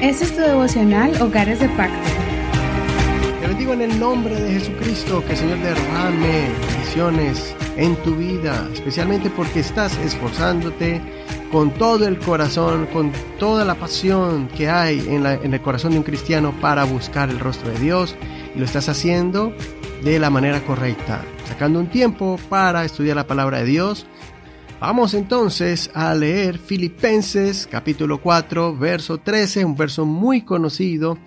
Este es tu devocional Hogares de Pacto. Te bendigo en el nombre de Jesucristo, que el Señor derrame bendiciones en tu vida, especialmente porque estás esforzándote con todo el corazón, con toda la pasión que hay en, en, el corazón de un cristiano para buscar el rostro de Dios y lo estás haciendo de la manera correcta, sacando un tiempo para estudiar la palabra de Dios, Vamos entonces a leer Filipenses capítulo 4, verso 13, un verso muy conocido.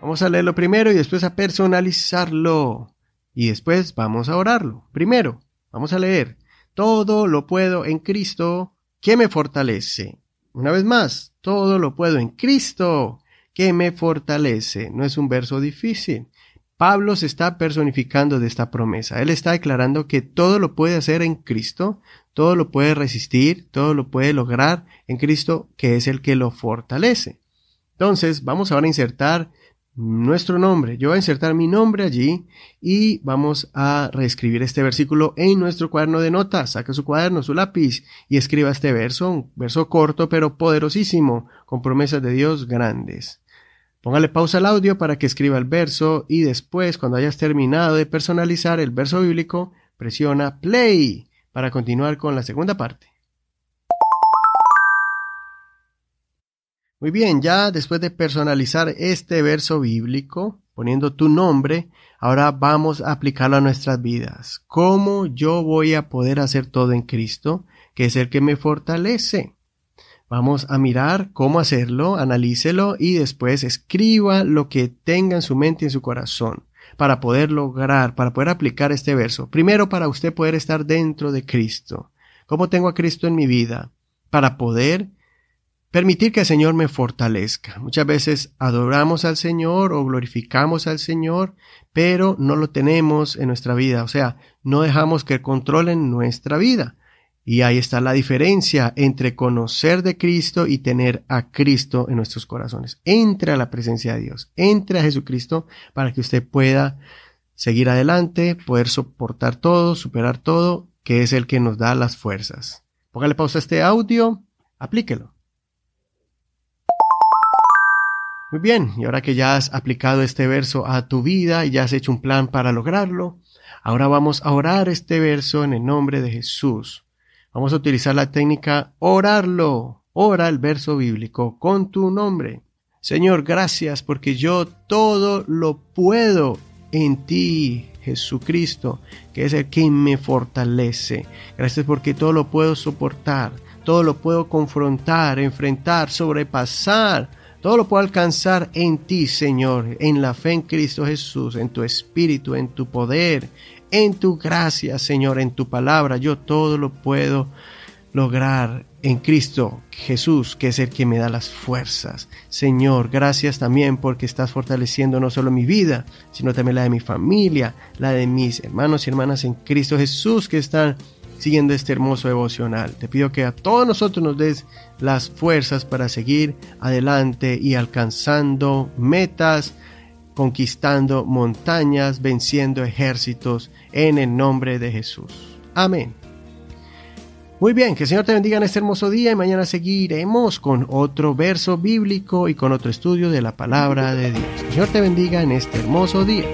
Vamos a leerlo primero y después a personalizarlo. Y después vamos a orarlo. Primero, vamos a leer. Todo lo puedo en Cristo que me fortalece. Una vez más, todo lo puedo en Cristo que me fortalece. No es un verso difícil. Pablo se está personificando de esta promesa. Él está declarando que todo lo puede hacer en Cristo, todo lo puede resistir, todo lo puede lograr en Cristo, que es el que lo fortalece. Entonces, vamos ahora a insertar nuestro nombre. Yo voy a insertar mi nombre allí y vamos a reescribir este versículo en nuestro cuaderno de notas. Saca su cuaderno, su lápiz y escriba este verso, un verso corto pero poderosísimo, con promesas de Dios grandes. Póngale pausa al audio para que escriba el verso y después, cuando hayas terminado de personalizar el verso bíblico, presiona play para continuar con la segunda parte. Muy bien, ya después de personalizar este verso bíblico, poniendo tu nombre, ahora vamos a aplicarlo a nuestras vidas. ¿Cómo yo voy a poder hacer todo en Cristo, que es el que me fortalece? Vamos a mirar cómo hacerlo, analícelo y después escriba lo que tenga en su mente y en su corazón para poder lograr, para poder aplicar este verso. Primero, para usted poder estar dentro de Cristo. ¿Cómo tengo a Cristo en mi vida? Para poder permitir que el Señor me fortalezca. Muchas veces adoramos al Señor o glorificamos al Señor, pero no lo tenemos en nuestra vida. O sea, no dejamos que controlen nuestra vida. Y ahí está la diferencia entre conocer de Cristo y tener a Cristo en nuestros corazones. Entre a la presencia de Dios, entre a Jesucristo para que usted pueda seguir adelante, poder soportar todo, superar todo, que es el que nos da las fuerzas. Póngale pausa a este audio, aplíquelo. Muy bien, y ahora que ya has aplicado este verso a tu vida y ya has hecho un plan para lograrlo, ahora vamos a orar este verso en el nombre de Jesús. Vamos a utilizar la técnica orarlo. Ora el verso bíblico con tu nombre. Señor, gracias porque yo todo lo puedo en ti, Jesucristo, que es el que me fortalece. Gracias porque todo lo puedo soportar, todo lo puedo confrontar, enfrentar, sobrepasar. Todo lo puedo alcanzar en ti, Señor, en la fe en Cristo Jesús, en tu espíritu, en tu poder, en tu gracia, Señor, en tu palabra. Yo todo lo puedo lograr en Cristo Jesús, que es el que me da las fuerzas. Señor, gracias también porque estás fortaleciendo no solo mi vida, sino también la de mi familia, la de mis hermanos y hermanas en Cristo Jesús que están siguiendo este hermoso devocional. Te pido que a todos nosotros nos des las fuerzas para seguir adelante y alcanzando metas, conquistando montañas, venciendo ejércitos en el nombre de Jesús. Amén. Muy bien, que el Señor te bendiga en este hermoso día y mañana seguiremos con otro verso bíblico y con otro estudio de la palabra de Dios. Que el Señor te bendiga en este hermoso día.